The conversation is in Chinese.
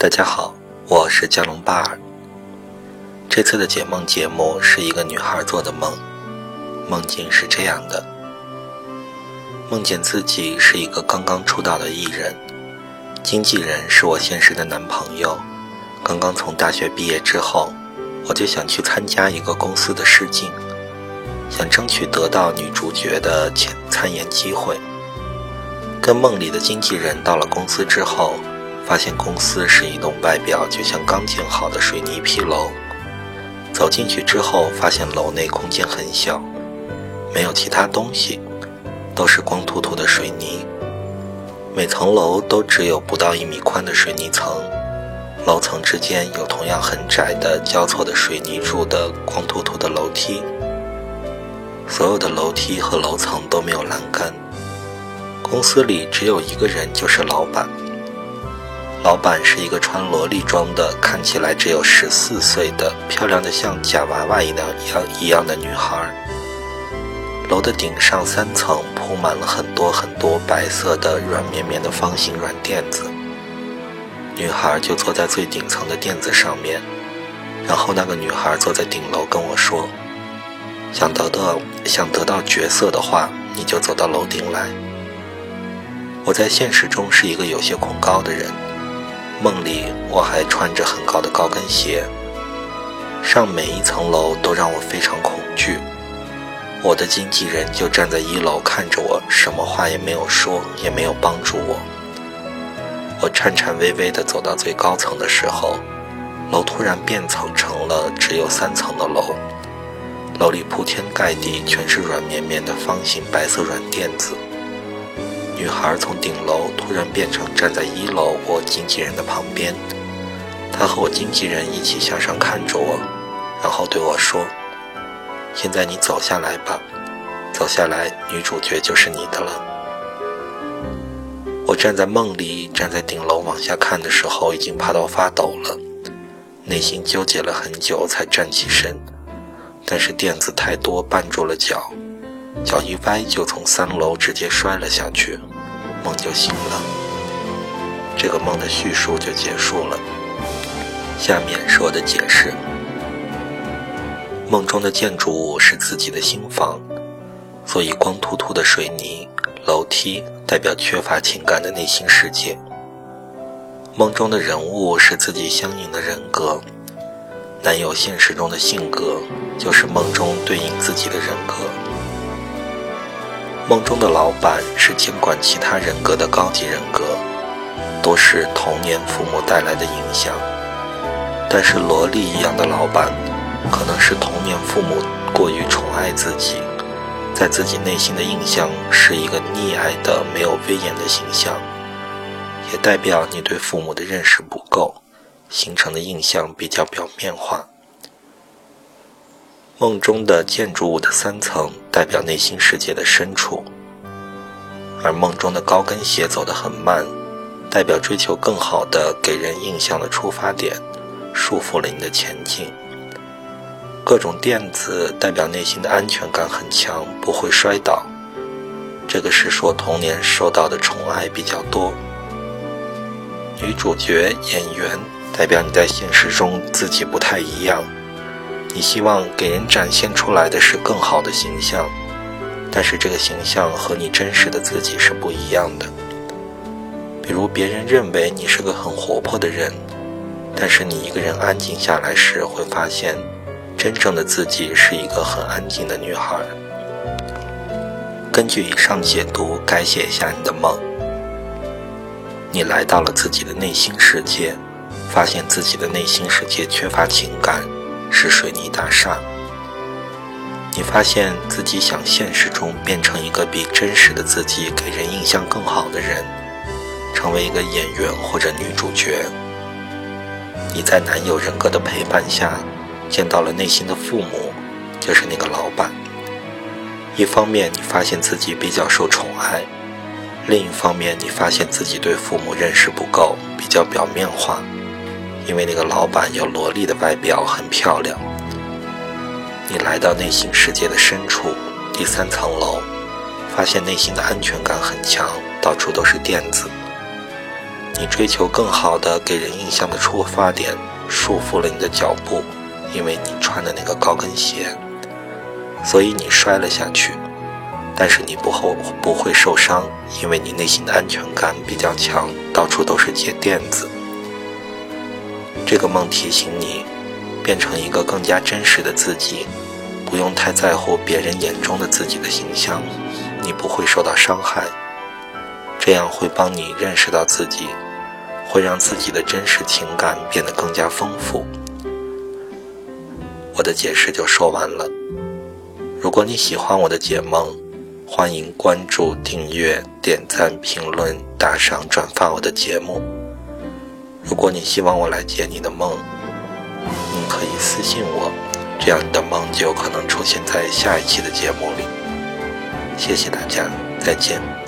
大家好，我是加隆巴尔。这次的解梦节目是一个女孩做的梦，梦境是这样的：梦见自己是一个刚刚出道的艺人，经纪人是我现实的男朋友。刚刚从大学毕业之后，我就想去参加一个公司的试镜，想争取得到女主角的参参演机会。跟梦里的经纪人到了公司之后。发现公司是一栋外表就像刚建好的水泥坯楼。走进去之后，发现楼内空间很小，没有其他东西，都是光秃秃的水泥。每层楼都只有不到一米宽的水泥层，楼层之间有同样很窄的交错的水泥柱的光秃秃的楼梯。所有的楼梯和楼层都没有栏杆。公司里只有一个人，就是老板。老板是一个穿萝莉装的，看起来只有十四岁的，漂亮的像假娃娃一样一样一样的女孩。楼的顶上三层铺满了很多很多白色的软绵绵的方形软垫子，女孩就坐在最顶层的垫子上面。然后那个女孩坐在顶楼跟我说：“想得到想得到角色的话，你就走到楼顶来。”我在现实中是一个有些恐高的人。梦里我还穿着很高的高跟鞋，上每一层楼都让我非常恐惧。我的经纪人就站在一楼看着我，什么话也没有说，也没有帮助我。我颤颤巍巍地走到最高层的时候，楼突然变层成了只有三层的楼，楼里铺天盖地全是软绵绵的方形白色软垫子。女孩从顶楼突然变成站在一楼我经纪人的旁边，她和我经纪人一起向上看着我，然后对我说：“现在你走下来吧，走下来，女主角就是你的了。”我站在梦里，站在顶楼往下看的时候，已经怕到发抖了，内心纠结了很久才站起身，但是垫子太多绊住了脚。脚一歪，就从三楼直接摔了下去，梦就醒了。这个梦的叙述就结束了。下面是我的解释：梦中的建筑物是自己的新房，所以光秃秃的水泥楼梯代表缺乏情感的内心世界。梦中的人物是自己相应的人格，男友现实中的性格就是梦中对应自己的人格。梦中的老板是监管其他人格的高级人格，多是童年父母带来的影响。但是萝莉一样的老板，可能是童年父母过于宠爱自己，在自己内心的印象是一个溺爱的、没有威严的形象，也代表你对父母的认识不够，形成的印象比较表面化。梦中的建筑物的三层代表内心世界的深处，而梦中的高跟鞋走得很慢，代表追求更好的给人印象的出发点，束缚了你的前进。各种垫子代表内心的安全感很强，不会摔倒。这个是说童年受到的宠爱比较多。女主角演员代表你在现实中自己不太一样。你希望给人展现出来的是更好的形象，但是这个形象和你真实的自己是不一样的。比如别人认为你是个很活泼的人，但是你一个人安静下来时，会发现真正的自己是一个很安静的女孩。根据以上解读，改写一下你的梦。你来到了自己的内心世界，发现自己的内心世界缺乏情感。是水泥大厦。你发现自己想现实中变成一个比真实的自己给人印象更好的人，成为一个演员或者女主角。你在男友人格的陪伴下，见到了内心的父母，就是那个老板。一方面你发现自己比较受宠爱，另一方面你发现自己对父母认识不够，比较表面化。因为那个老板有萝莉的外表，很漂亮。你来到内心世界的深处，第三层楼，发现内心的安全感很强，到处都是垫子。你追求更好的给人印象的出发点束缚了你的脚步，因为你穿的那个高跟鞋，所以你摔了下去。但是你不后不会受伤，因为你内心的安全感比较强，到处都是铁垫子。这个梦提醒你，变成一个更加真实的自己，不用太在乎别人眼中的自己的形象，你不会受到伤害。这样会帮你认识到自己，会让自己的真实情感变得更加丰富。我的解释就说完了。如果你喜欢我的解梦，欢迎关注、订阅、点赞、评论、打赏、转发我的节目。如果你希望我来解你的梦，你可以私信我，这样你的梦就有可能出现在下一期的节目里。谢谢大家，再见。